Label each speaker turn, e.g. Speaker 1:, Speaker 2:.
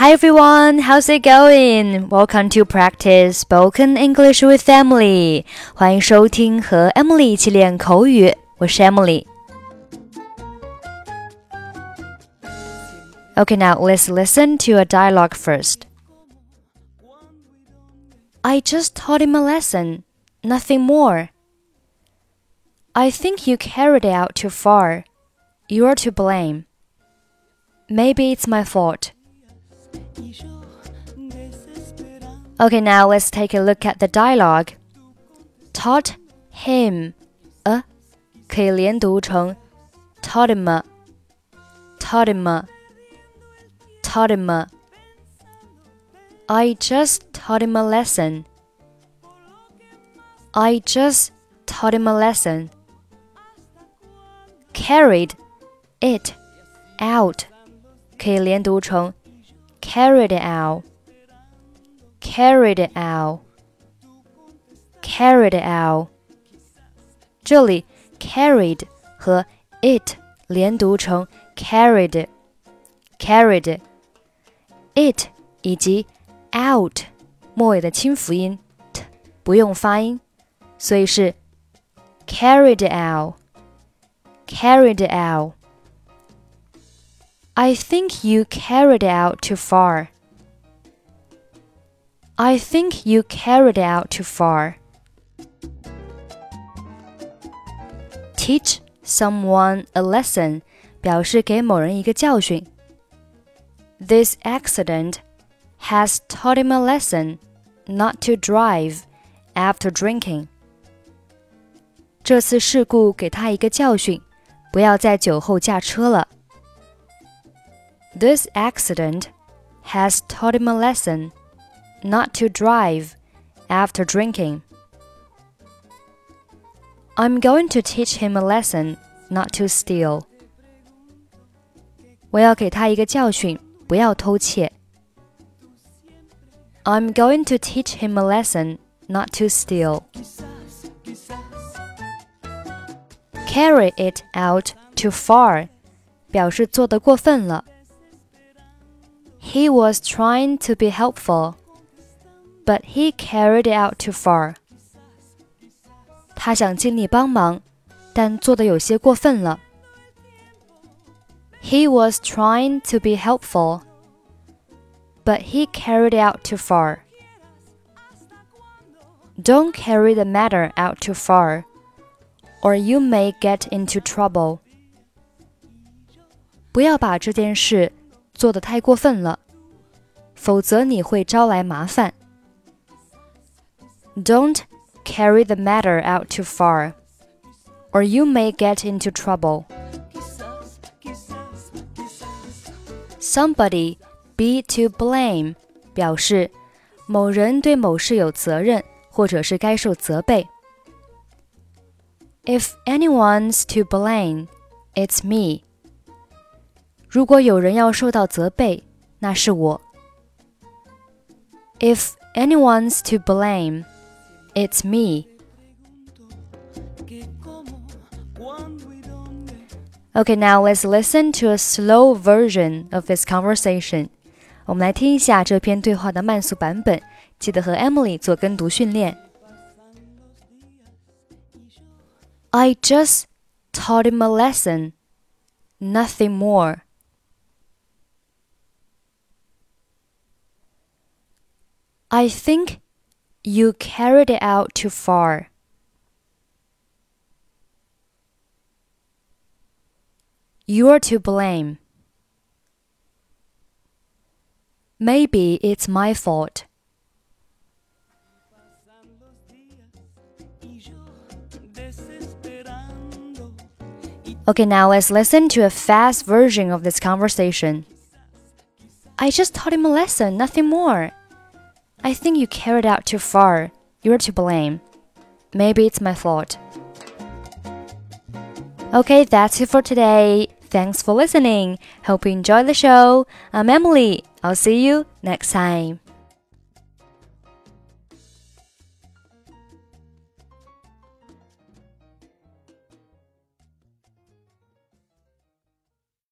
Speaker 1: Hi everyone, how's it going? Welcome to practice spoken English with Emily. 欢迎收听和 Emily 一起练口语，我是 Emily。Okay, now let's listen to a dialogue first. I just taught him a lesson, nothing more. I think you carried it out too far. You're to blame. Maybe it's my fault. Okay, now let's take a look at the dialogue. Taught him a 可以连读成 taught him a, taught him a, taught him a. I just taught him a lesson. I just taught him a lesson. Carried it out 可以连读成 carried it out, carried it out, carried it out。这里 carried 和 it 连读成 carried, carried。it 以及 out 末尾的清辅音 t 不用发音，所以是 carried out, carried out。I think you carried it out too far. I think you carried it out too far. Teach someone a lesson 表示给某人一个教训。This accident has taught him a lesson not to drive after drinking. 这次事故给他一个教训，不要在酒后驾车了。this accident has taught him a lesson not to drive after drinking. I'm going to teach him a lesson not to steal. 我要给他一个教训，不要偷窃。I'm going to teach him a lesson not to steal. Carry it out too far，表示做得过分了。he was trying to be helpful, but he carried it out too far. 他想尽力帮忙，但做的有些过分了。He was trying to be helpful, but he carried it out too far. Don't carry the matter out too far, or you may get into trouble. 不要把这件事做得太过分了，否则你会招来麻烦。 Don't carry the matter out too far, or you may get into trouble. Somebody be to blame 表示某人对某事有责任，或者是该受责备。If anyone's to blame, it's me. 如果有人要受到责备，那是我。If anyone's to blame, it's me. Okay, now let's listen to a slow version of this conversation. 我们来听一下这篇对话的慢速版本，记得和 Emily 做跟读训练。I just taught him a lesson, nothing more. I think you carried it out too far. You're to blame. Maybe it's my fault. Okay, now let's listen to a fast version of this conversation. I just taught him a lesson, nothing more. I think you carried out too far. You're to blame. Maybe it's my fault. Okay, that's it for today. Thanks for listening. Hope you enjoyed the show. I'm Emily. I'll see you next time.